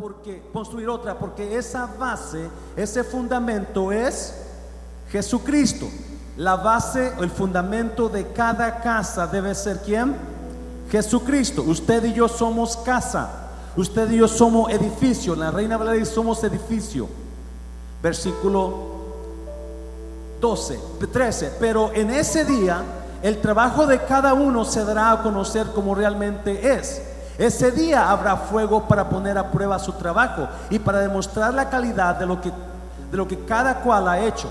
porque construir otra, porque esa base, ese fundamento es Jesucristo. La base, el fundamento de cada casa debe ser quién? Jesucristo. Usted y yo somos casa. Usted y yo somos edificio. La Reina Valeria somos edificio. Versículo 12, 13. Pero en ese día el trabajo de cada uno se dará a conocer como realmente es. Ese día habrá fuego para poner a prueba su trabajo y para demostrar la calidad de lo que, de lo que cada cual ha hecho.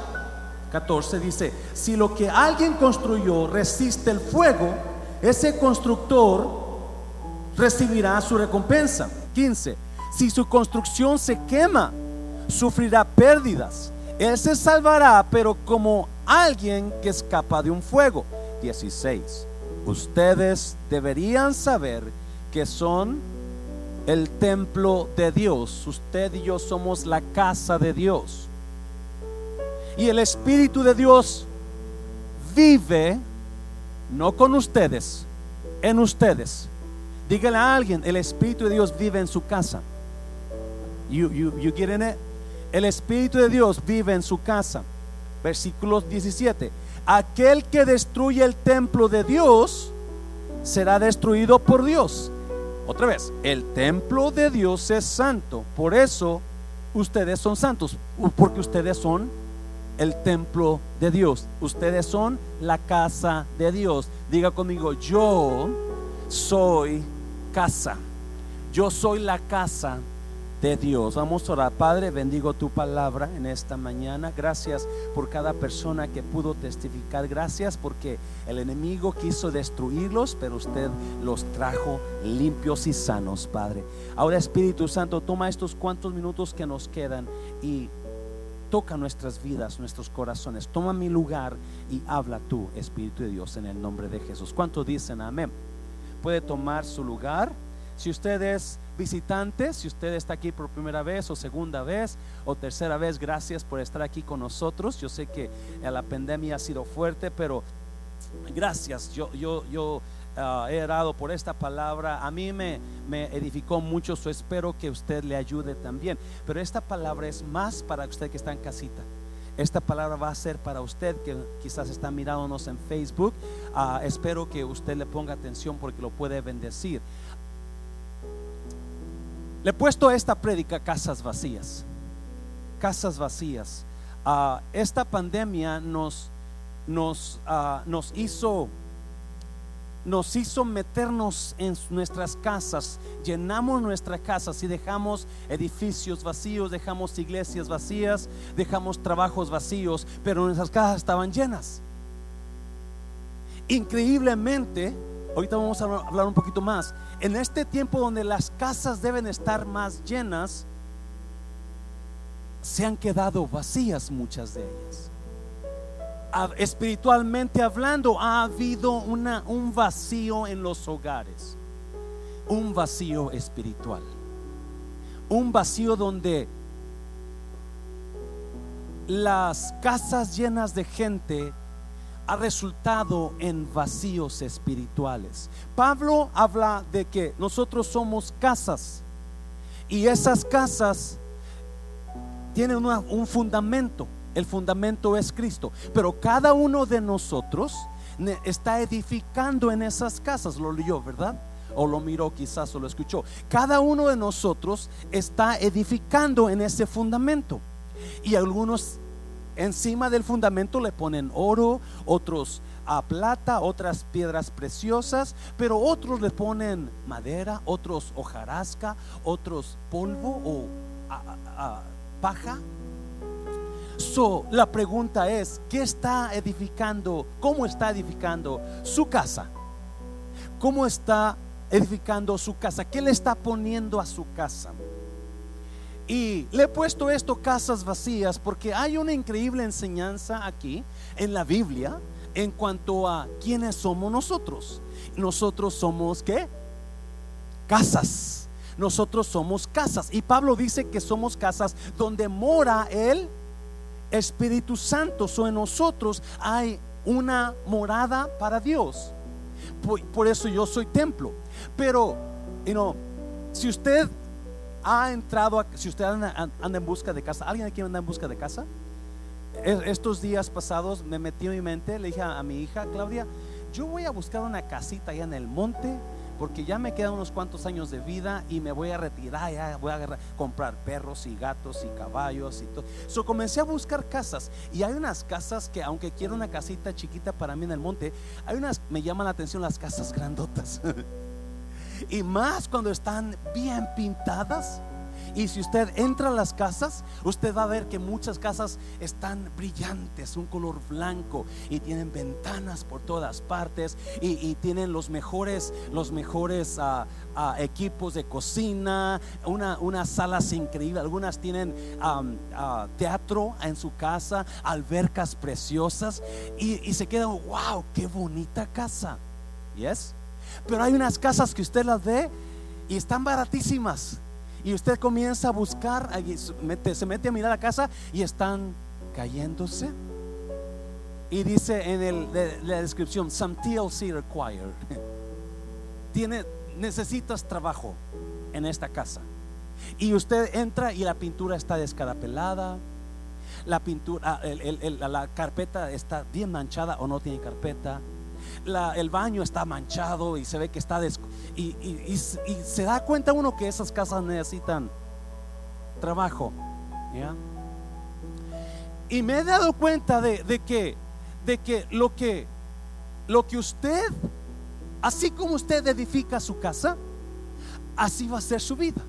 14 dice, si lo que alguien construyó resiste el fuego, ese constructor recibirá su recompensa. 15, si su construcción se quema, sufrirá pérdidas. Él se salvará, pero como alguien que escapa de un fuego. 16. Ustedes deberían saber que son el templo de Dios. Usted y yo somos la casa de Dios. Y el Espíritu de Dios vive, no con ustedes, en ustedes. Dígale a alguien, el Espíritu de Dios vive en su casa. You, you, you it? El Espíritu de Dios vive en su casa. Versículo 17 aquel que destruye el templo de Dios será destruido por Dios. Otra vez, el templo de Dios es santo. Por eso ustedes son santos, porque ustedes son el templo de Dios. Ustedes son la casa de Dios. Diga conmigo, yo soy casa. Yo soy la casa de Dios. Vamos a orar. Padre, bendigo tu palabra en esta mañana. Gracias por cada persona que pudo testificar. Gracias porque el enemigo quiso destruirlos, pero usted los trajo limpios y sanos, Padre. Ahora, Espíritu Santo, toma estos cuantos minutos que nos quedan y toca nuestras vidas, nuestros corazones. Toma mi lugar y habla tú, Espíritu de Dios, en el nombre de Jesús. ¿Cuántos dicen amén? Puede tomar su lugar. Si usted es visitante, si usted está aquí por primera vez o segunda vez o tercera vez, gracias por estar aquí con nosotros. Yo sé que la pandemia ha sido fuerte, pero gracias. Yo, yo, yo ah, he orado por esta palabra. A mí me, me edificó mucho, so espero que usted le ayude también. Pero esta palabra es más para usted que está en casita. Esta palabra va a ser para usted que quizás está mirándonos en Facebook. Ah, espero que usted le ponga atención porque lo puede bendecir. Le he puesto esta prédica casas vacías. Casas vacías. Ah, esta pandemia nos, nos, ah, nos hizo nos hizo meternos en nuestras casas, llenamos nuestras casas y dejamos edificios vacíos, dejamos iglesias vacías, dejamos trabajos vacíos, pero nuestras casas estaban llenas. Increíblemente, ahorita vamos a hablar un poquito más, en este tiempo donde las casas deben estar más llenas, se han quedado vacías muchas de ellas. Espiritualmente hablando, ha habido un vacío en los hogares, un vacío espiritual, un vacío donde las casas llenas de gente ha resultado en vacíos espirituales. Pablo habla de que nosotros somos casas y esas casas tienen un fundamento. El fundamento es Cristo. Pero cada uno de nosotros está edificando en esas casas. Lo leyó, ¿verdad? O lo miró quizás o lo escuchó. Cada uno de nosotros está edificando en ese fundamento. Y algunos Encima del fundamento le ponen oro, otros a plata, otras piedras preciosas, pero otros le ponen madera, otros hojarasca, otros polvo o paja. So, la pregunta es, ¿qué está edificando? ¿Cómo está edificando su casa? ¿Cómo está edificando su casa? ¿Qué le está poniendo a su casa? Y le he puesto esto casas vacías porque hay una increíble enseñanza aquí en la Biblia en cuanto a quiénes somos nosotros. Nosotros somos qué? Casas. Nosotros somos casas. Y Pablo dice que somos casas donde mora el Espíritu Santo. So en nosotros hay una morada para Dios. Por, eso yo soy templo. Pero, you know, si usted ha entrado, si usted anda, en busca de casa, ¿alguien aquí anda en busca de casa? Estos días pasados me metí en mi mente, le dije a, mi hija Claudia, yo voy a buscar una casita allá en el monte porque ya me quedan unos cuantos años de vida y me voy a retirar, ya voy a comprar perros y gatos y caballos y todo. So comencé a buscar casas y hay unas casas que aunque quiero una casita chiquita para mí en el monte, hay unas me llaman la atención las casas grandotas. y más cuando están bien pintadas y si usted entra a las casas, usted va a ver que muchas casas están brillantes, un color blanco y tienen ventanas por todas partes y, tienen los mejores, los mejores ah, ah, equipos de cocina, una, unas salas increíbles. Algunas tienen ah, teatro en su casa, albercas preciosas y, se queda, wow, qué bonita casa. ¿Yes? Pero hay unas casas que usted las ve y están baratísimas y usted comienza a buscar, se mete a mirar la casa y están cayéndose. Y dice en el, la descripción, some TLC required. Tiene, necesitas trabajo en esta casa. Y usted entra y la pintura está descarapelada. La pintura, ah, la carpeta está bien manchada o no tiene carpeta el baño está manchado y se ve que está y, se da cuenta uno que esas casas necesitan trabajo. Y me he dado cuenta de, que, de que lo que lo que usted, así como usted edifica su casa, así va a ser su vida.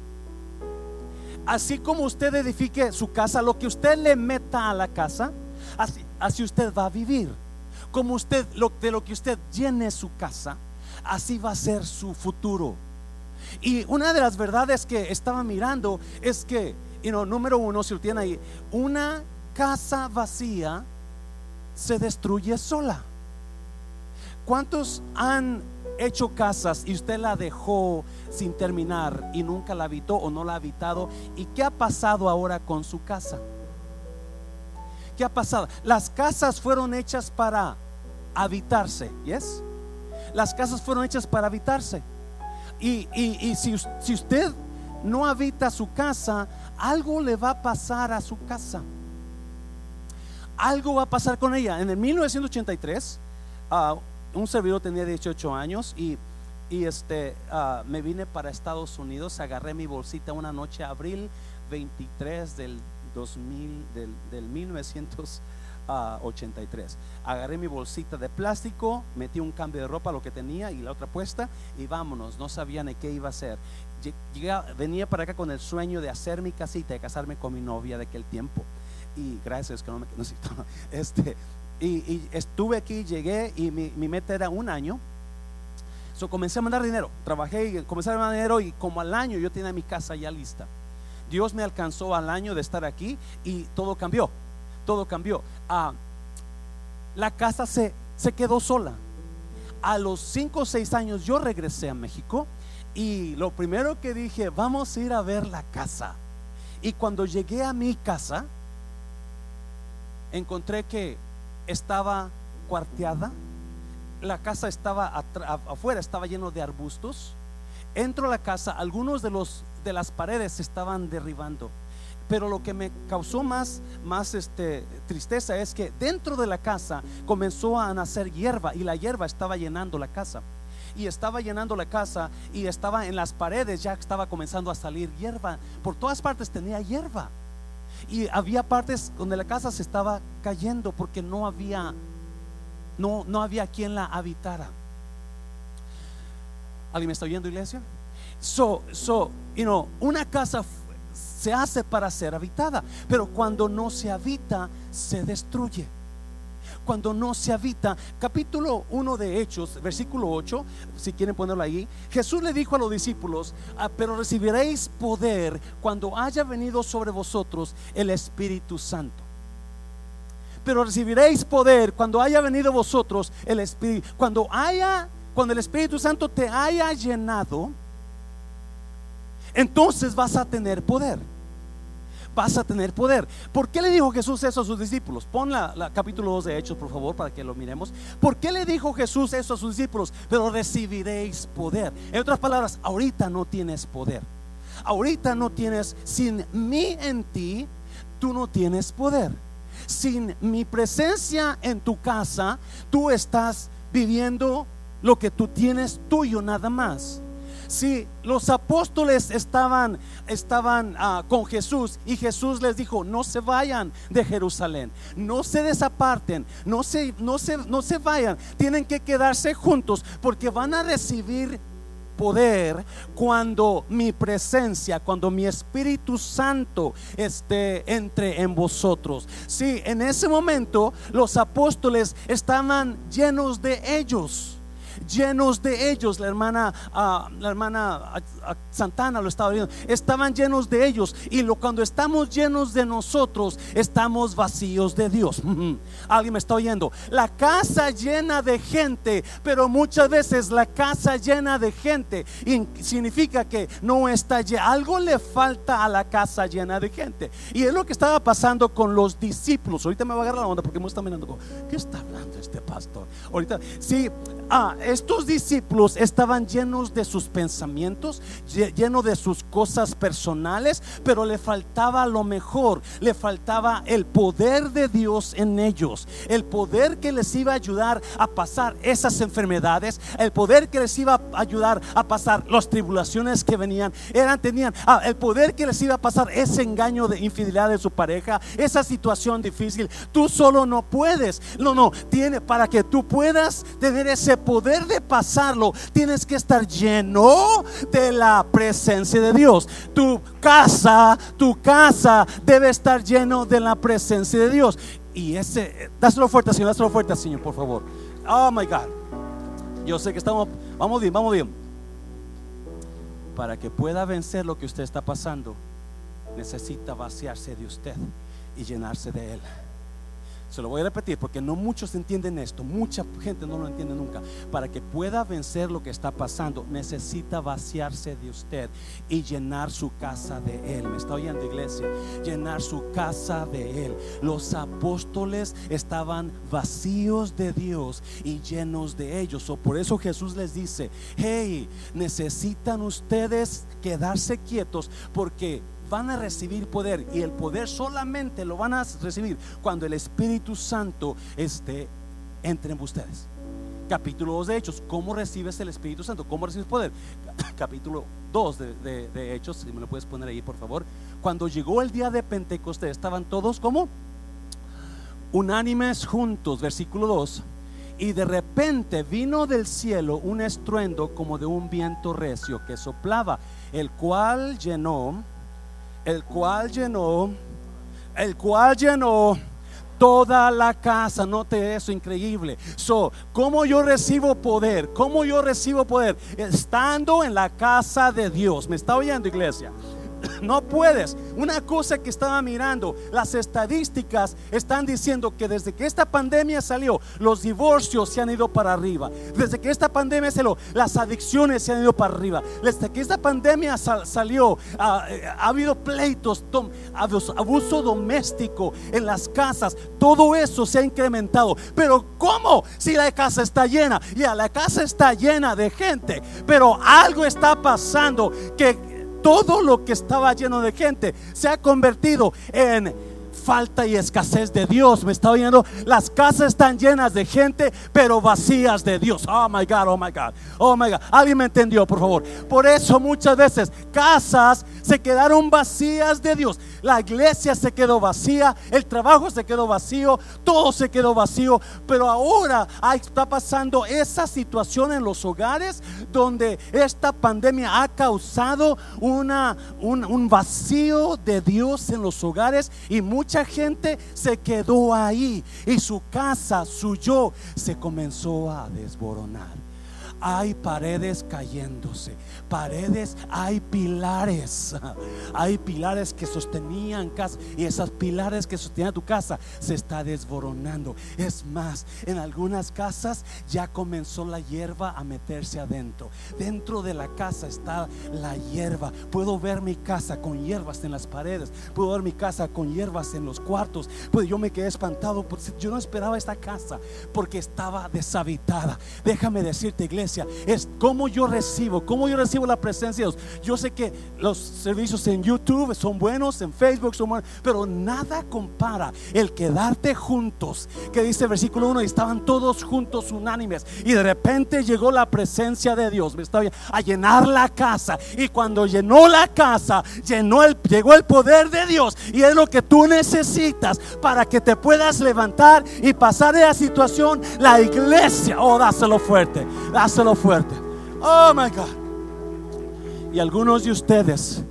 Así como usted edifique su casa, lo que usted le meta a la casa, así, así usted va a vivir como usted, de lo que usted llene su casa, así va a ser su futuro. Y una de las verdades que estaba mirando es que, you número uno, si lo tiene ahí, una casa vacía se destruye sola. ¿Cuántos han hecho casas y usted la dejó sin terminar y nunca la habitó o no la ha habitado? ¿Y qué ha pasado ahora con su casa? ¿Qué ha pasado? Las casas fueron hechas para habitarse, ¿yes? Las casas fueron hechas para habitarse. Y, si, si usted no habita su casa, algo le va a pasar a su casa. Algo va a pasar con ella. En el 1983, ah, un servidor tenía 18 años y, este, ah, me vine para Estados Unidos. Agarré mi bolsita una noche, abril 23 del 2000, del, del 1983. Agarré mi bolsita de plástico, metí un cambio de ropa, lo que tenía, y la otra puesta, y vámonos. No sabía ni qué iba a hacer. venía para acá con el sueño de hacer mi casita, de casarme con mi novia de aquel tiempo. Y gracias que no me necesito. Este, y, estuve aquí, llegué, y mi, mi meta era un año. So, comencé a mandar dinero, trabajé y comencé a mandar dinero y como al año yo tenía mi casa ya lista. Dios me alcanzó al año de estar aquí y todo cambió. Todo cambió. Ah, la casa se, se quedó sola. A los 5 o 6 años yo regresé a México y lo primero que dije, vamos a ir a ver la casa. Y cuando llegué a mi casa, encontré que estaba cuarteada, la casa estaba afuera, estaba lleno de arbustos. Entro a la casa, algunos de los de las paredes se estaban derribando. Pero lo que me causó más, más este, tristeza es que dentro de la casa comenzó a nacer hierba y la hierba estaba llenando la casa. Y estaba llenando la casa y estaba en las paredes, ya estaba comenzando a salir hierba. Por todas partes tenía hierba. Y había partes donde la casa se estaba cayendo porque no había, no, no había quien la habitara. ¿Alguien me está oyendo, iglesia? So, so, you know, una casa se hace para ser habitada, pero cuando no se habita, se destruye. Cuando no se habita, capítulo 1 de Hechos, versículo 8, si quieren ponerlo ahí, Jesús le dijo a los discípulos, ah, pero recibiréis poder cuando haya venido sobre vosotros el Espíritu Santo pero recibiréis poder cuando haya venido vosotros el Espíritu, cuando haya, cuando el Espíritu Santo te haya llenado, entonces vas a tener poder. Vas a tener poder. ¿Por qué le dijo Jesús eso a sus discípulos? Pon la, capítulo 2 de Hechos, por favor, para que lo miremos. ¿Por qué le dijo Jesús eso a sus discípulos? Pero recibiréis poder. En otras palabras, ahorita no tienes poder. ahorita no tienes, sin mí en ti, tú no tienes poder. Sin mi presencia en tu casa, tú estás viviendo lo que tú tienes tuyo nada más. Si los apóstoles estaban, estaban ah, con Jesús y Jesús les dijo, no se vayan de Jerusalén, no se desaparten, no se, no se, no se vayan, tienen que quedarse juntos porque van a recibir poder cuando mi presencia, cuando mi Espíritu Santo esté entre en vosotros. Sí, en ese momento los apóstoles estaban llenos de ellos llenos de ellos. La hermana, ah, la hermana ah, ah, Santana lo estaba viendo. Estaban llenos de ellos. Y lo, cuando estamos llenos de nosotros, estamos vacíos de Dios. Alguien me está oyendo. La casa llena de gente, pero muchas veces la casa llena de gente significa que no está llena. Algo le falta a la casa llena de gente. Y es lo que estaba pasando con los discípulos. Ahorita me va a agarrar la onda porque me está mirando. ¿Qué está hablando este pastor? Ahorita, sí, ah, estos discípulos estaban llenos de sus pensamientos, llenos de sus cosas personales, pero le faltaba lo mejor, le faltaba el poder de Dios en ellos, el poder que les iba a ayudar a pasar esas enfermedades, el poder que les iba a ayudar a pasar las tribulaciones que venían, eran tenían ah, el poder que les iba a pasar ese engaño de infidelidad de su pareja, esa situación difícil. Tú solo no puedes. No, no, tiene para que tú puedas tener ese de pasarlo, tienes que estar lleno de la presencia de Dios. Tu casa, tu casa debe estar lleno de la presencia de Dios. Y ese, dáselo fuerte, Señor, dáselo fuerte, Señor, por favor. Oh my God. Yo sé que estamos, vamos bien, vamos bien. Para que pueda vencer lo que usted está pasando, necesita vaciarse de usted y llenarse de Él. Se lo voy a repetir porque no muchos entienden esto, mucha gente no lo entiende nunca. Para que pueda vencer lo que está pasando, necesita vaciarse de usted y llenar su casa de Él. ¿Me está oyendo, iglesia? Llenar su casa de Él. Los apóstoles estaban vacíos de Dios y llenos de ellos. O por eso Jesús les dice: Hey, necesitan ustedes quedarse quietos porque van a recibir poder y el poder solamente lo van a recibir cuando el Espíritu Santo esté entre ustedes. Capítulo 2 de Hechos, ¿cómo recibes el Espíritu Santo? ¿Cómo recibes poder? Capítulo 2 de, Hechos, si me lo puedes poner ahí por favor. Cuando llegó el día de Pentecostés, estaban todos como unánimes juntos, versículo 2. Y de repente vino del cielo un estruendo como de un viento recio que soplaba, el cual llenó el cual llenó, el cual llenó toda la casa. Note eso, increíble. So, ¿cómo yo recibo poder? ¿Cómo yo recibo poder? Estando en la casa de Dios. ¿Me está oyendo, iglesia? No puedes. Una cosa que estaba mirando, las estadísticas están diciendo que desde que esta pandemia salió, los divorcios se han ido para arriba. Desde que esta pandemia salió, las adicciones se han ido para arriba. Desde que esta pandemia salió, ha, habido pleitos, abuso doméstico en las casas. Todo eso se ha incrementado. Pero ¿cómo? Si la casa está llena. Ya, la casa está llena de gente. Pero algo está pasando que todo lo que estaba lleno de gente se ha convertido en falta y escasez de Dios. ¿Me está oyendo? Las casas están llenas de gente, pero vacías de Dios. Oh my God, oh my God, oh my God. ¿Alguien me entendió, por favor? Por eso muchas veces casas se quedaron vacías de Dios. La iglesia se quedó vacía, el trabajo se quedó vacío, todo se quedó vacío. Pero ahora está pasando esa situación en los hogares donde esta pandemia ha causado una, un, un vacío de Dios en los hogares y mucha gente se quedó ahí y su casa, su yo, se comenzó a desboronar. Hay paredes cayéndose, paredes, hay pilares, hay pilares que sostenían casa y esas pilares que sostenían tu casa se está desboronando. Es más, en algunas casas ya comenzó la hierba a meterse adentro. Dentro de la casa está la hierba. Puedo ver mi casa con hierbas en las paredes, puedo ver mi casa con hierbas en los cuartos. Pues yo me quedé espantado yo no esperaba esta casa porque estaba deshabitada. Déjame decirte, iglesia es cómo yo recibo, cómo yo recibo la presencia de Dios. Yo sé que los servicios en YouTube son buenos, en Facebook son buenos, pero nada compara el quedarte juntos. Que dice el versículo 1, estaban todos juntos unánimes y de repente llegó la presencia de Dios, me estaba a llenar la casa y cuando llenó la casa, llenó el, llegó el poder de Dios y es lo que tú necesitas para que te puedas levantar y pasar de la situación, la iglesia, oh, dáselo fuerte, dáselo fuerte. Oh my God. Y algunos de ustedes,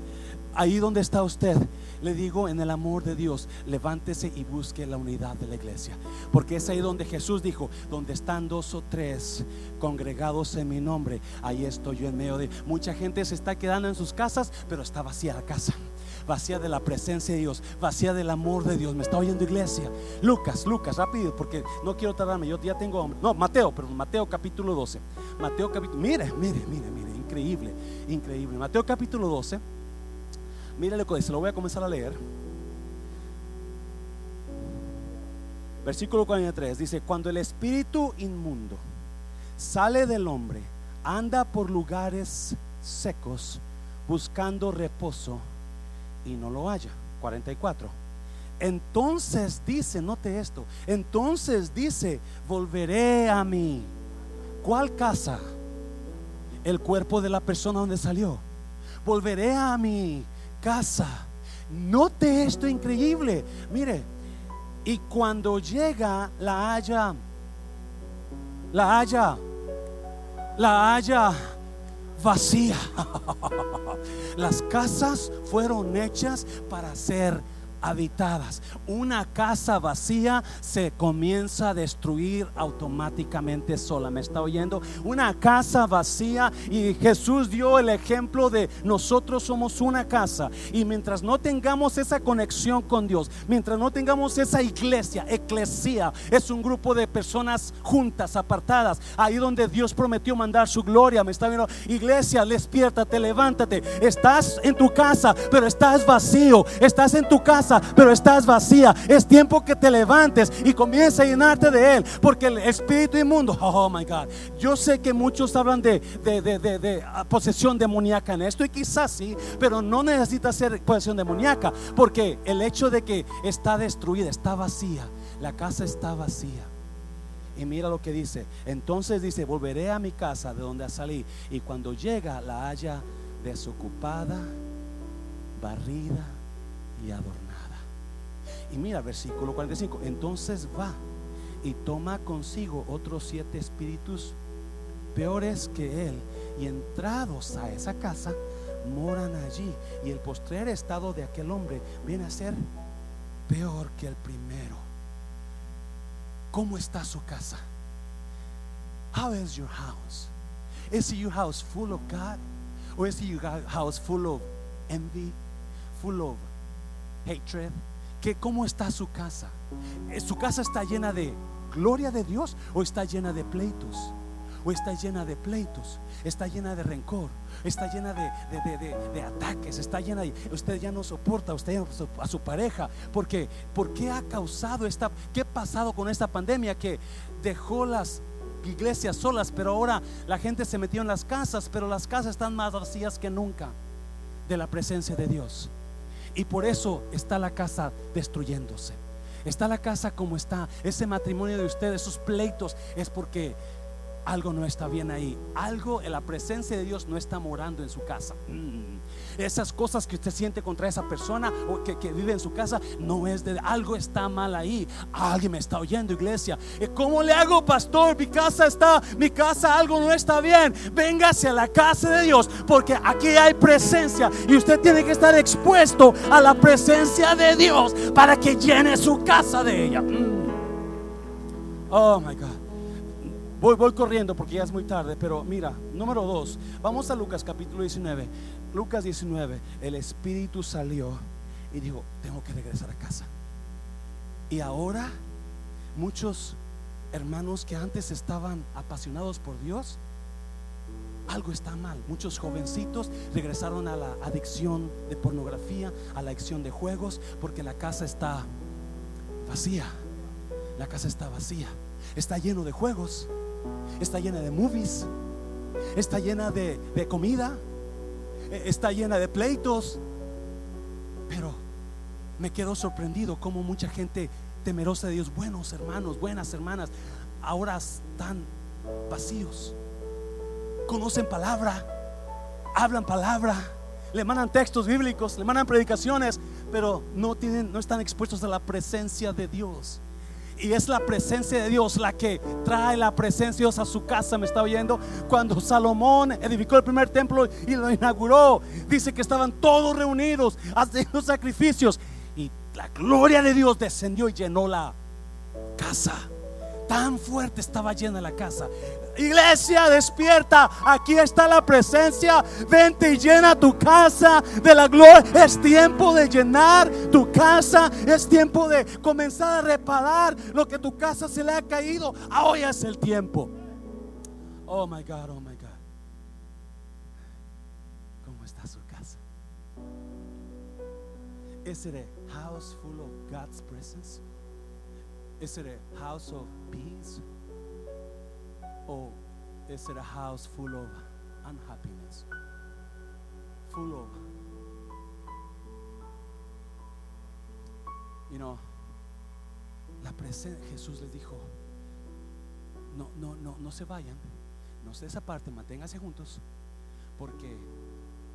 ahí donde está usted, le digo en el amor de Dios, levántese y busque la unidad de la iglesia. Porque es ahí donde Jesús dijo, donde están dos o tres congregados en mi nombre, ahí estoy yo en medio de... Mucha gente se está quedando en sus casas, pero está vacía la casa vacía de la presencia de Dios, vacía del amor de Dios. Me está oyendo iglesia. Lucas, Lucas, rápido, porque no quiero tardarme. Yo ya tengo No, Mateo, pero Mateo capítulo 12. Mateo capítulo. Mire, mire, mire, mire. Increíble, increíble. Mateo capítulo 12. Mire lo que dice. Lo voy a comenzar a leer. Versículo 43 dice: Cuando el espíritu inmundo sale del hombre, anda por lugares secos buscando reposo y no lo haya. 44. Entonces dice, note esto, entonces dice, volveré a mí. ¿Cuál casa? El cuerpo de la persona donde salió. Volveré a mi casa. Note esto increíble. Mire, y cuando llega la haya, la haya, la haya vacía. Las casas fueron hechas para ser habitadas. Una casa vacía se comienza a destruir automáticamente sola. ¿Me está oyendo? Una casa vacía y Jesús dio el ejemplo de nosotros somos una casa y mientras no tengamos esa conexión con Dios, mientras no tengamos esa iglesia, eclesía, es un grupo de personas juntas, apartadas, ahí donde Dios prometió mandar su gloria. ¿Me está viendo? Iglesia, despiértate, levántate. Estás en tu casa, pero estás vacío. Estás en tu casa pero estás vacía. Es tiempo que te levantes y comiences a llenarte de Él, porque el espíritu inmundo, oh my God, yo sé que muchos hablan de, de, de posesión demoníaca en esto, y quizás sí, pero no necesita ser posesión demoníaca, porque el hecho de que está destruida, está vacía, la casa está vacía. Y mira lo que dice. Entonces dice, volveré a mi casa de donde salí. Y cuando llega la haya desocupada, barrida y adornada. Y mira, versículo 45. Entonces va y toma consigo otros siete espíritus peores que él. Y entrados a esa casa, moran allí. Y el postrer estado de aquel hombre viene a ser peor que el primero. ¿Cómo está su casa? How is your house? Is your house full of God? Or is your house full of envy? Full of hatred? Que cómo está su casa. Eh, ¿Su casa está llena de gloria de Dios o está llena de pleitos? ¿O está llena de pleitos? ¿Está llena de rencor? ¿Está llena de, de, ataques? ¿Está llena de... Usted ya no soporta usted a su pareja. porque ¿Por qué ha causado esta... ¿Qué ha pasado con esta pandemia que dejó las iglesias solas, pero ahora la gente se metió en las casas, pero las casas están más vacías que nunca de la presencia de Dios? Y por eso está la casa destruyéndose. Está la casa como está. Ese matrimonio de ustedes, esos pleitos, es porque algo no está bien ahí. Algo en la presencia de Dios no está morando en su casa. Mm. Esas cosas que usted siente contra esa persona o que, vive en su casa, no es de algo está mal ahí. Alguien me está oyendo, iglesia. ¿Cómo le hago, pastor? Mi casa está, mi casa algo no está bien. Véngase a la casa de Dios, porque aquí hay presencia y usted tiene que estar expuesto a la presencia de Dios para que llene su casa de ella. Mm. Oh my God. Voy, voy corriendo porque ya es muy tarde, pero mira, número dos, vamos a Lucas capítulo 19. Lucas 19, el Espíritu salió y dijo, tengo que regresar a casa. Y ahora muchos hermanos que antes estaban apasionados por Dios, algo está mal. Muchos jovencitos regresaron a la adicción de pornografía, a la adicción de juegos, porque la casa está vacía. La casa está vacía. Está lleno de juegos está llena de movies, está llena de, de comida, e, está llena de pleitos, pero me quedo sorprendido como mucha gente temerosa de Dios, buenos hermanos, buenas hermanas, ahora están vacíos. Conocen palabra, hablan palabra, le mandan textos bíblicos, le mandan predicaciones, pero no tienen no están expuestos a la presencia de Dios. Y es la presencia de Dios la que trae la presencia de Dios a su casa. Me está oyendo. Cuando Salomón edificó el primer templo y lo inauguró, dice que estaban todos reunidos haciendo sacrificios. Y la gloria de Dios descendió y llenó la casa. Tan fuerte estaba llena la casa. Iglesia, despierta. Aquí está la presencia. Vente y llena tu casa de la gloria. Es tiempo de llenar tu casa. Es tiempo de comenzar a reparar lo que tu casa se le ha caído. Ahora es el tiempo. Oh my God, oh my God. ¿Cómo está su casa? Is it a house full of God's presence? Is it a house of peace? Or is it a house full of unhappiness? Full of, you know, la presencia, Jesús les dijo, no, no, no, no se vayan, no se desaparten, manténganse juntos, porque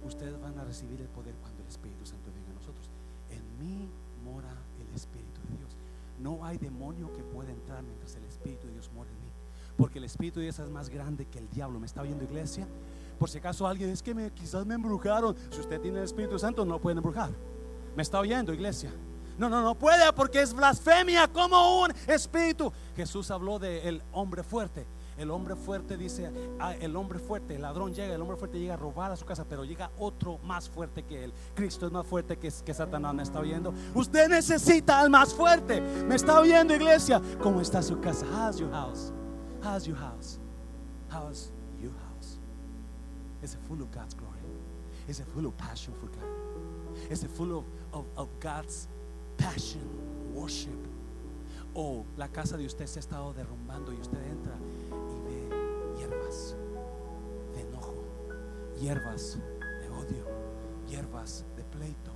ustedes van a recibir el poder cuando el Espíritu Santo venga a nosotros. En mí mora el Espíritu de Dios. No hay demonio que pueda entrar mientras el Espíritu de Dios mora en mí. Porque el Espíritu de Dios es más grande que el diablo. ¿Me está oyendo iglesia? Por si acaso alguien es que me, quizás me embrujaron. Si usted tiene el Espíritu Santo, no puede embrujar. ¿Me está oyendo iglesia? No, no, no puede porque es blasfemia como un espíritu. Jesús habló del hombre fuerte. El hombre fuerte dice, ah, el hombre fuerte, el ladrón llega, el hombre fuerte llega a robar a su casa, pero llega otro más fuerte que él. Cristo es más fuerte que, que Satanás, ¿me está oyendo? Usted necesita al más fuerte. ¿Me está oyendo, iglesia? ¿Cómo está su casa? How's your house? How's your house? How's your house? Is it full of God's glory? Is it full of passion for God? Is it full of, God's passion, worship? O la casa de usted se ha estado derrumbando y usted entra y ve hierbas de enojo, hierbas de odio, hierbas de pleito,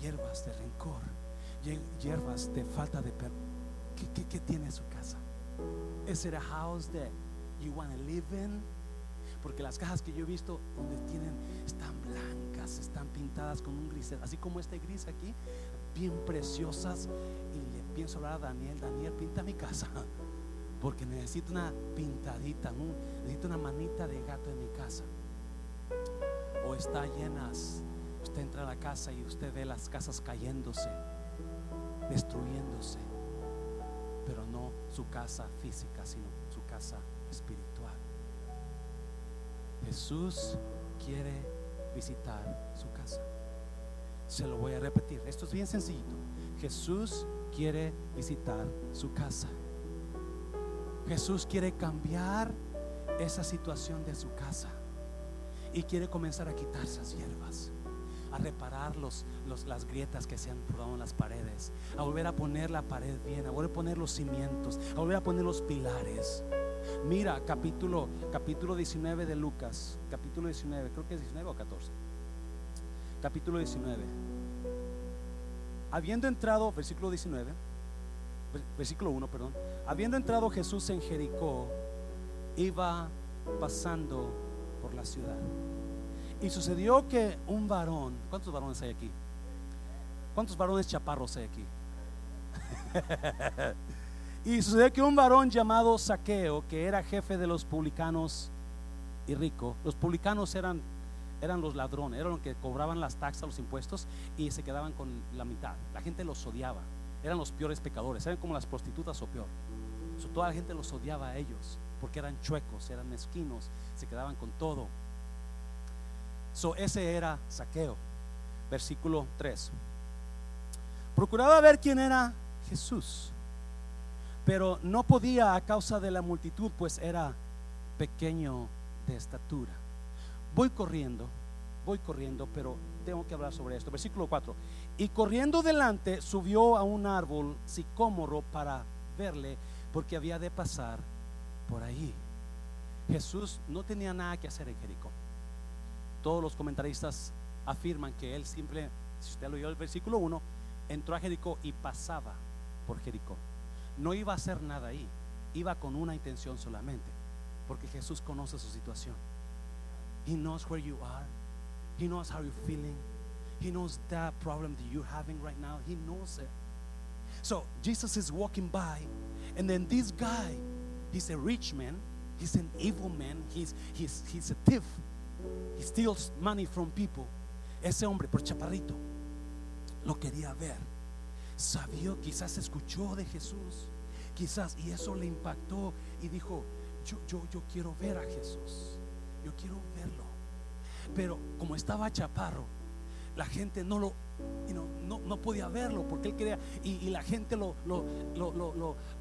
hierbas de rencor, hier- hierbas de falta de perdón. ¿Qué, qué, qué tiene su casa? Is it a house that you want to live in? Porque las cajas que yo he visto donde tienen están blancas, están pintadas con un gris, así como este gris aquí, bien preciosas. Y le pienso hablar a Daniel, Daniel, pinta mi casa. Porque necesito una pintadita, necesito una manita de gato en mi casa. O está llenas, usted entra a la casa y usted ve las casas cayéndose, destruyéndose su casa física, sino su casa espiritual. Jesús quiere visitar su casa. Se lo voy a repetir. Esto es bien sencillito. Jesús quiere visitar su casa. Jesús quiere cambiar esa situación de su casa y quiere comenzar a quitar esas hierbas a reparar los, las grietas que se han formado en las paredes, a volver a poner la pared bien, a volver a poner los cimientos, a volver a poner los pilares. Mira, capítulo, capítulo 19 de Lucas, capítulo 19, creo que es 19 o 14. Capítulo 19. Habiendo entrado, versículo 19, ver- versículo 1, perdón. Habiendo entrado Jesús en Jericó, iba pasando por la ciudad. Y sucedió que un varón, ¿cuántos varones hay aquí? ¿Cuántos varones chaparros hay aquí? y sucedió que un varón llamado Saqueo, que era jefe de los publicanos y rico, los publicanos eran, eran los ladrones, eran los que cobraban las taxas, los impuestos y se quedaban con la mitad. La gente los odiaba, eran los peores pecadores, eran como las prostitutas o peor. Toda la gente los odiaba a ellos porque eran chuecos, eran mezquinos, se quedaban con todo. So, ese era Saqueo. Versículo 3. Procuraba ver quién era Jesús, pero no podía a causa de la multitud, pues era pequeño de estatura. Voy corriendo, voy corriendo, pero tengo que hablar sobre esto. Versículo 4. Y corriendo delante subió a un árbol sicómoro para verle, porque había de pasar por ahí. Jesús no tenía nada que hacer en Jericó. Todos los comentaristas afirman que él siempre, si usted lo oyó el versículo 1, entró a Jericó y pasaba por Jericó. No iba a hacer nada ahí, iba con una intención solamente, porque Jesús conoce su situación. He knows where you are. He knows how you're feeling. He knows that problem that you're having right now. He knows it. So Jesus is walking by, and then this guy, he's a rich man, he's an evil man, he's, he's, he's a thief. He steals money from people. Ese hombre, por chaparrito, lo quería ver. Sabía, quizás escuchó de Jesús, quizás, y eso le impactó y dijo, yo, yo, yo quiero ver a Jesús, yo quiero verlo. Pero como estaba chaparro, la gente no lo no, no, podía verlo porque él quería y, la gente lo, lo,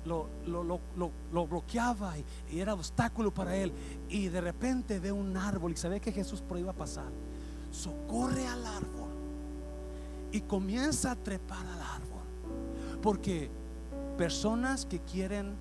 lo, bloqueaba y, era obstáculo para él. Y de repente ve un árbol y sabe que Jesús por pasar. Socorre al árbol y comienza a trepar al árbol porque personas que quieren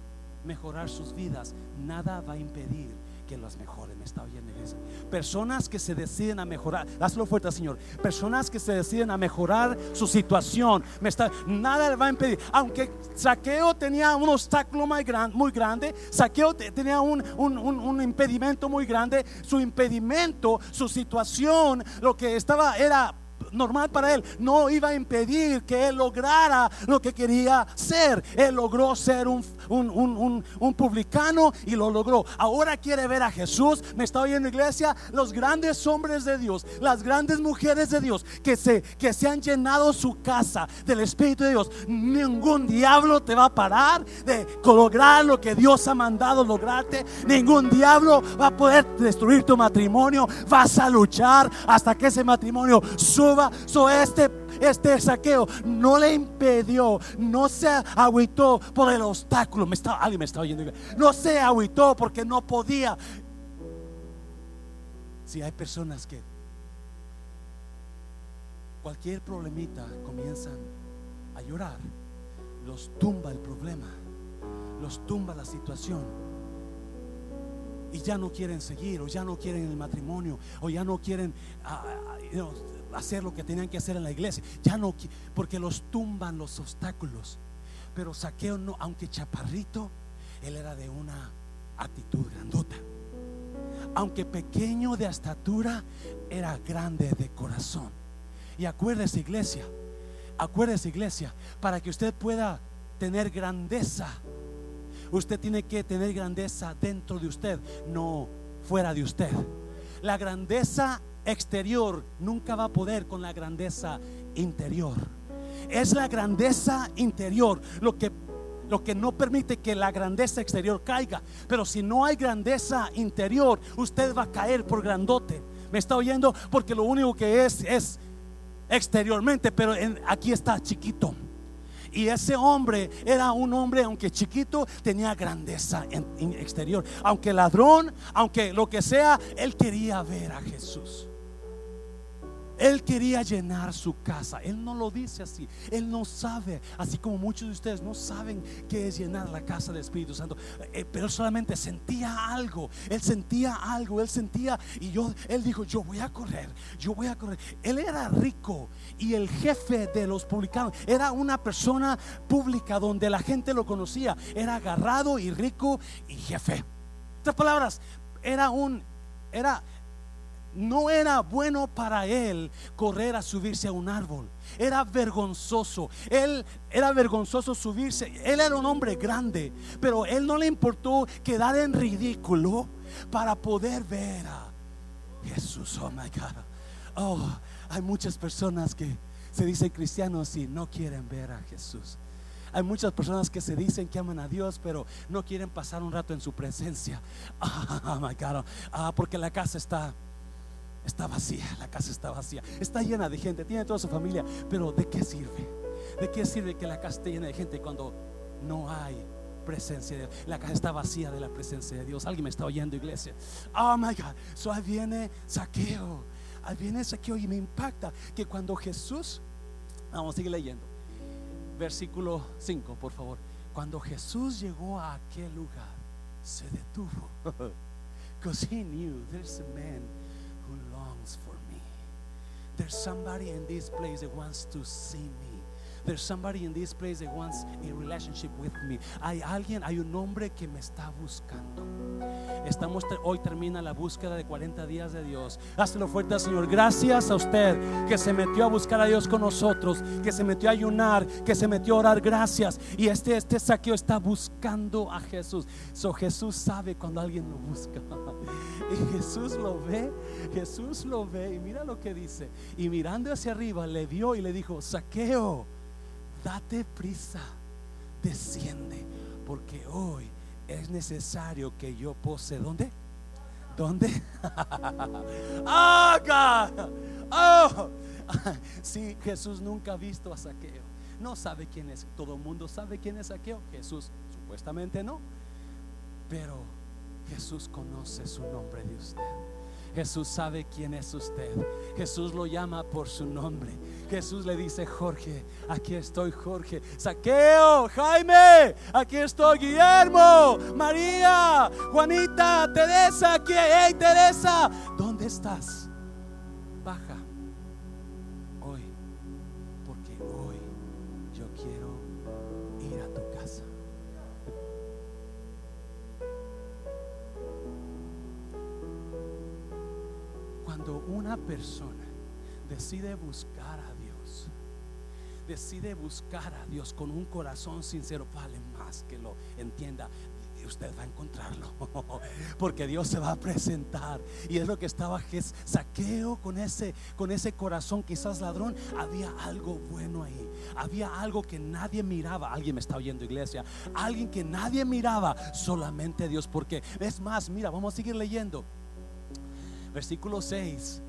mejorar sus vidas nada va a impedir que las mejores. Me está oyendo, iglesia. Personas que se deciden a mejorar. Hazlo fuerte, Señor. Personas que se deciden a mejorar su situación. Me está, nada le va a impedir. Aunque Saqueo tenía un obstáculo muy, muy grande, Saqueo tenía un, un, un impedimento muy grande. Su impedimento, su situación, lo que estaba era normal para él no iba a impedir que él lograra lo que quería ser. Él logró ser un, un, publicano y lo logró. Ahora quiere ver a Jesús. Me está oyendo iglesia. Los grandes hombres de Dios, las grandes mujeres de Dios que se, que se han llenado su casa del Espíritu de Dios. Ningún diablo te va a parar de lograr lo que Dios ha mandado lograrte. Ningún diablo va a poder destruir tu matrimonio. Vas a luchar hasta que ese matrimonio suba So este, este saqueo no le impidió, no se agüitó por el obstáculo. Me está, alguien me está oyendo. No se agüitó porque no podía. Si hay personas que cualquier problemita comienzan a llorar, los tumba el problema, los tumba la situación y ya no quieren seguir, o ya no quieren el matrimonio, o ya no quieren ah, hacer lo que tenían que hacer en la iglesia. Ya no, porque los tumban los obstáculos. Pero Saqueo no, aunque chaparrito, él era de una actitud grandota. Aunque pequeño de estatura, era grande de corazón. Y acuérdese, iglesia, acuérdese, iglesia, para que usted pueda tener grandeza, usted tiene que tener grandeza dentro de usted, no fuera de usted. La grandeza exterior nunca va a poder con la grandeza interior. Es la grandeza interior lo que lo que no permite que la grandeza exterior caiga. Pero si no hay grandeza interior, usted va a caer por grandote. ¿Me está oyendo? Porque lo único que es es exteriormente, pero aquí está chiquito. Y ese hombre era un hombre, aunque chiquito, tenía grandeza en exterior. Aunque ladrón, aunque lo que sea, él quería ver a Jesús. Él quería llenar su casa. Él no lo dice así. Él no sabe, así como muchos de ustedes no saben qué es llenar la casa del Espíritu Santo. Eh, pero solamente sentía algo. Él sentía algo. Él sentía y yo, él dijo, yo voy a correr. Yo voy a correr. Él era rico y el jefe de los publicanos era una persona pública donde la gente lo conocía. Era agarrado y rico y jefe. Estas palabras, era un, era no era bueno para él correr a subirse a un árbol. Era vergonzoso. Él era vergonzoso subirse. Él era un hombre grande, pero él no le importó quedar en ridículo para poder ver a Jesús. Oh my God. Oh, hay muchas personas que se dicen cristianos y no quieren ver a Jesús. Hay muchas personas que se dicen que aman a Dios, pero no quieren pasar un rato en su presencia. Oh my God. Ah, porque la casa está Está vacía, la casa está vacía. Está llena de gente, tiene toda su familia. Pero ¿de qué sirve? ¿De qué sirve que la casa esté llena de gente cuando no hay presencia de Dios? La casa está vacía de la presencia de Dios. Alguien me está oyendo, iglesia. Oh my God. So ahí viene saqueo. Ahí viene saqueo y me impacta que cuando Jesús, vamos a seguir leyendo. Versículo 5, por favor. Cuando Jesús llegó a aquel lugar, se detuvo. Because he knew there's a man There's somebody in this place that wants to see me. There's somebody in this place that wants a relationship with me. Hay alguien, hay un hombre que me está buscando. Estamos hoy termina la búsqueda de 40 días de Dios. Hazlo fuerte, Señor. Gracias a usted que se metió a buscar a Dios con nosotros, que se metió a ayunar, que se metió a orar. Gracias. Y este este saqueo está buscando a Jesús. So Jesús sabe cuando alguien lo busca. Y Jesús lo ve, Jesús lo ve y mira lo que dice. Y mirando hacia arriba le vio y le dijo, "Saqueo, date prisa, desciende, porque hoy es necesario que yo pose. ¿Dónde? ¿Dónde? ¡Ah, ¡Oh! Sí, Jesús nunca ha visto a Saqueo. No sabe quién es. Todo el mundo sabe quién es Saqueo. Jesús supuestamente no. Pero Jesús conoce su nombre de usted. Jesús sabe quién es usted. Jesús lo llama por su nombre. Jesús le dice, Jorge, aquí estoy, Jorge. Saqueo, Jaime, aquí estoy, Guillermo, María, Juanita, Teresa, aquí, hey, Teresa, ¿dónde estás? Baja hoy, porque hoy yo quiero Cuando una persona decide buscar a Dios, decide buscar a Dios con un corazón sincero, vale más que lo entienda. Usted va a encontrarlo, porque Dios se va a presentar. Y es lo que estaba saqueo con ese, con ese corazón, quizás ladrón. Había algo bueno ahí, había algo que nadie miraba. Alguien me está oyendo, iglesia. Alguien que nadie miraba, solamente Dios. Porque es más, mira, vamos a seguir leyendo. Versículo 6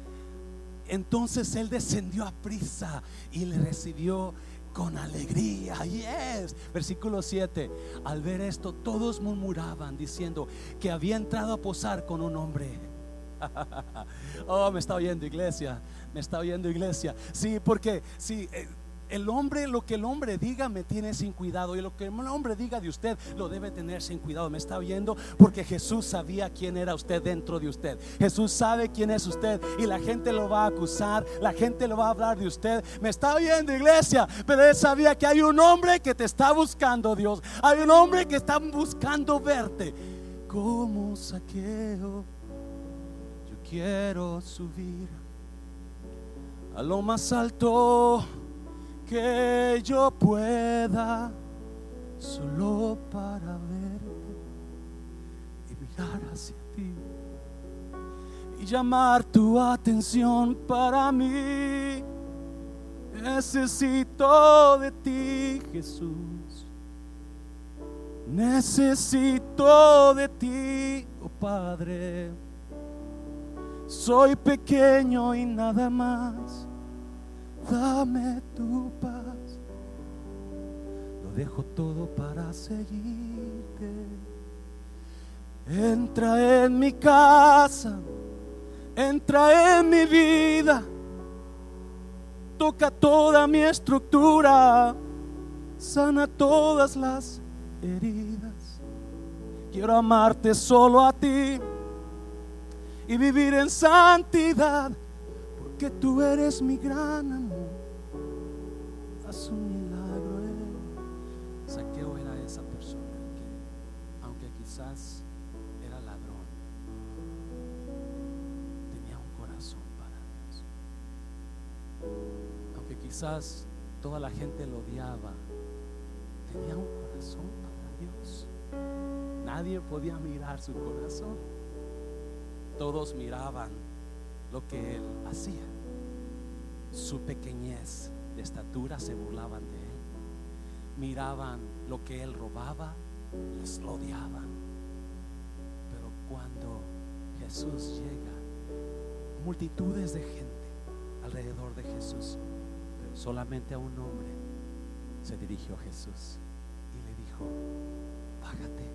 entonces él descendió a prisa y le recibió con alegría. Versículo 7. Al ver esto, todos murmuraban diciendo que había entrado a posar con un hombre. oh, me está oyendo iglesia. Me está oyendo iglesia. Sí, porque sí. Eh, el hombre, lo que el hombre diga me tiene sin cuidado y lo que el hombre diga de usted lo debe tener sin cuidado. Me está oyendo porque Jesús sabía quién era usted dentro de usted. Jesús sabe quién es usted y la gente lo va a acusar, la gente lo va a hablar de usted. Me está oyendo iglesia, pero él sabía que hay un hombre que te está buscando, Dios. Hay un hombre que está buscando verte. Como saqueo, yo quiero subir a lo más alto que yo pueda solo para verte y mirar hacia ti y llamar tu atención para mí. Necesito de ti, Jesús. Necesito de ti, oh Padre. Soy pequeño y nada más dame tu paz. Lo dejo todo para seguirte. Entra en mi casa, entra en mi vida, toca toda mi estructura, sana todas las heridas. Quiero amarte solo a ti y vivir en santidad que tú eres mi gran amor. Haz un milagro. Eh. Saqueo era esa persona que, aunque quizás era ladrón, tenía un corazón para Dios. Aunque quizás toda la gente lo odiaba, tenía un corazón para Dios. Nadie podía mirar su corazón. Todos miraban lo que él hacía. Su pequeñez de estatura se burlaban de él. Miraban lo que él robaba, les odiaban. Pero cuando Jesús llega, multitudes de gente alrededor de Jesús, pero solamente a un hombre se dirigió a Jesús y le dijo, bájate,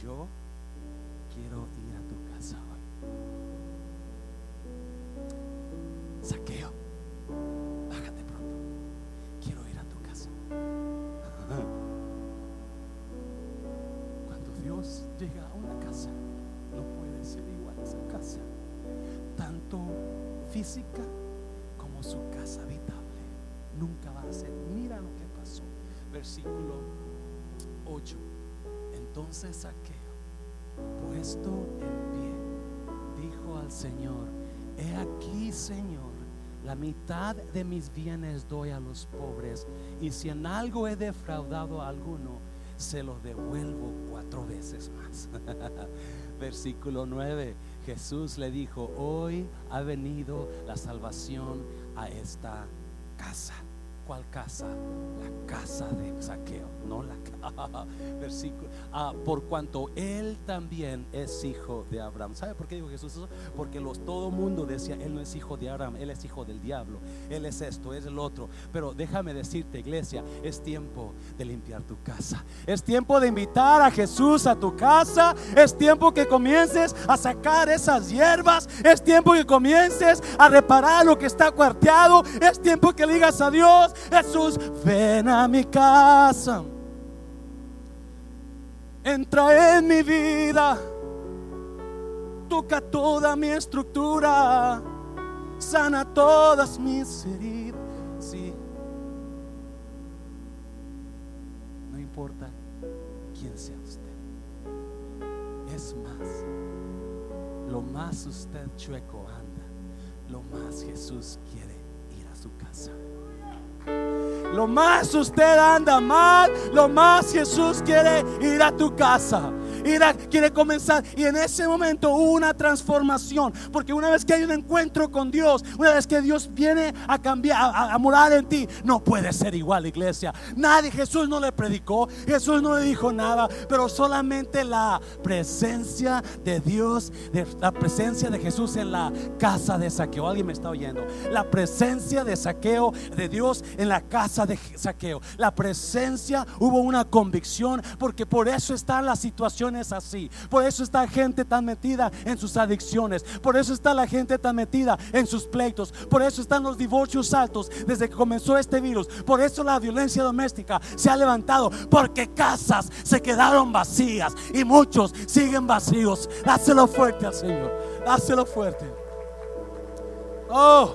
yo quiero ir a tu casa saqueo, bájate pronto, quiero ir a tu casa. Cuando Dios llega a una casa, no puede ser igual a esa casa, tanto física como su casa habitable. Nunca va a ser. Mira lo que pasó. Versículo 8. Entonces saqueo, puesto en pie, dijo al Señor, He aquí, Señor, la mitad de mis bienes doy a los pobres, y si en algo he defraudado a alguno, se lo devuelvo cuatro veces más. Versículo 9. Jesús le dijo, hoy ha venido la salvación a esta casa. ¿Cuál casa? La casa de Saqueo, no la versículo. Ah, por cuanto él también es hijo de Abraham. ¿Sabe por qué dijo Jesús eso? Porque los, todo mundo decía, él no es hijo de Abraham, él es hijo del diablo, él es esto, es el otro. Pero déjame decirte, iglesia, es tiempo de limpiar tu casa. Es tiempo de invitar a Jesús a tu casa. Es tiempo que comiences a sacar esas hierbas. Es tiempo que comiences a reparar lo que está cuarteado. Es tiempo que digas a Dios, Jesús, ven a mi casa. Entra en mi vida. Toca toda mi estructura. Sana todas mis heridas. Sí. No importa quién sea usted. Es más, lo más usted chueco anda, lo más Jesús quiere ir a su casa. Lo más usted anda mal, lo más Jesús quiere ir a tu casa quiere comenzar. Y en ese momento hubo una transformación. Porque una vez que hay un encuentro con Dios, una vez que Dios viene a cambiar, a, morar en ti, no puede ser igual, iglesia. Nadie, Jesús no le predicó, Jesús no le dijo nada, pero solamente la presencia de Dios, la presencia de Jesús en la casa de saqueo. Alguien me está oyendo. La presencia de saqueo de Dios en la casa de saqueo. La presencia, hubo una convicción, porque por eso está la situación es así. Por eso está gente tan metida en sus adicciones. Por eso está la gente tan metida en sus pleitos. Por eso están los divorcios altos desde que comenzó este virus. Por eso la violencia doméstica se ha levantado. Porque casas se quedaron vacías y muchos siguen vacíos. Dáselo fuerte al Señor. Dáselo fuerte. Oh.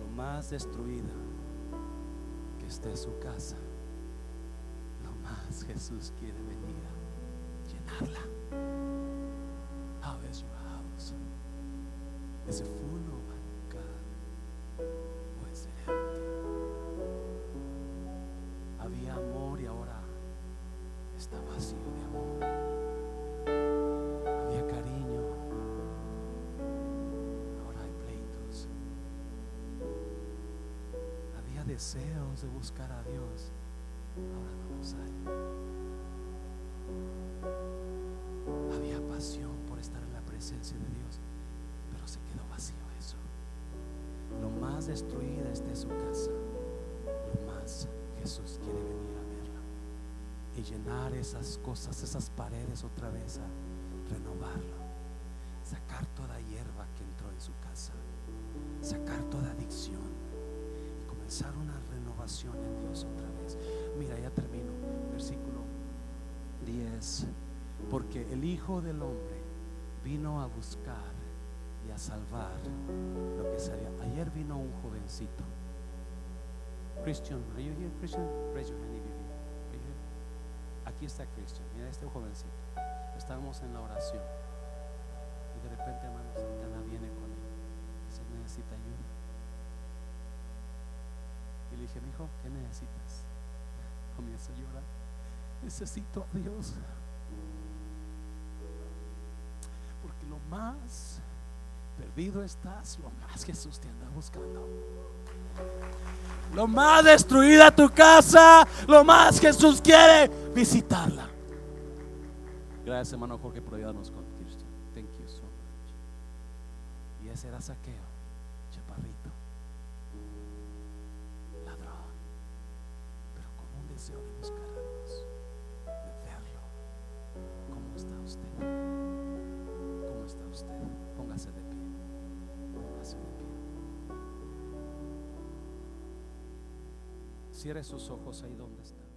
Lo más destruida esté su casa, lo más Jesús quiere venir a llenarla. How is your house? Is it full Había deseo de buscar a Dios, ahora no los hay. Había pasión por estar en la presencia de Dios, pero se quedó vacío eso. Lo más destruida es de su casa, lo más Jesús quiere venir a verla y llenar esas cosas, esas paredes otra vez, a renovarlo, sacar toda hierba que entró en su casa, sacar toda adicción una en Dios otra vez. Mira, ya termino. Versículo 10. Porque el Hijo del Hombre vino a buscar y a salvar lo que sería. Ayer vino un jovencito. Christian, are you here, Christian? Raise your hand if Aquí está Christian. Mira este jovencito. Estábamos en la oración. Y de repente, hermano Santana viene con él. Se necesita ayuda. Le dije, mi hijo, ¿qué necesitas? Comienza a llorar. Necesito a Dios. Porque lo más perdido estás, lo más Jesús te anda buscando. Lo más destruida tu casa, lo más Jesús quiere visitarla. Gracias, hermano Jorge, por ayudarnos con Cristian. Thank you so much. Y ese era saqueo, chaparrito. Deseo de buscar a Dios, de verlo. ¿Cómo está usted? ¿Cómo está usted? Póngase de pie. Póngase de pie. Cierre sus ojos ahí donde está.